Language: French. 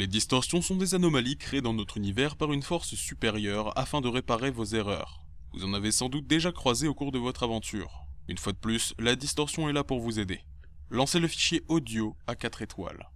Les distorsions sont des anomalies créées dans notre univers par une force supérieure afin de réparer vos erreurs. Vous en avez sans doute déjà croisé au cours de votre aventure. Une fois de plus, la distorsion est là pour vous aider. Lancez le fichier audio à 4 étoiles.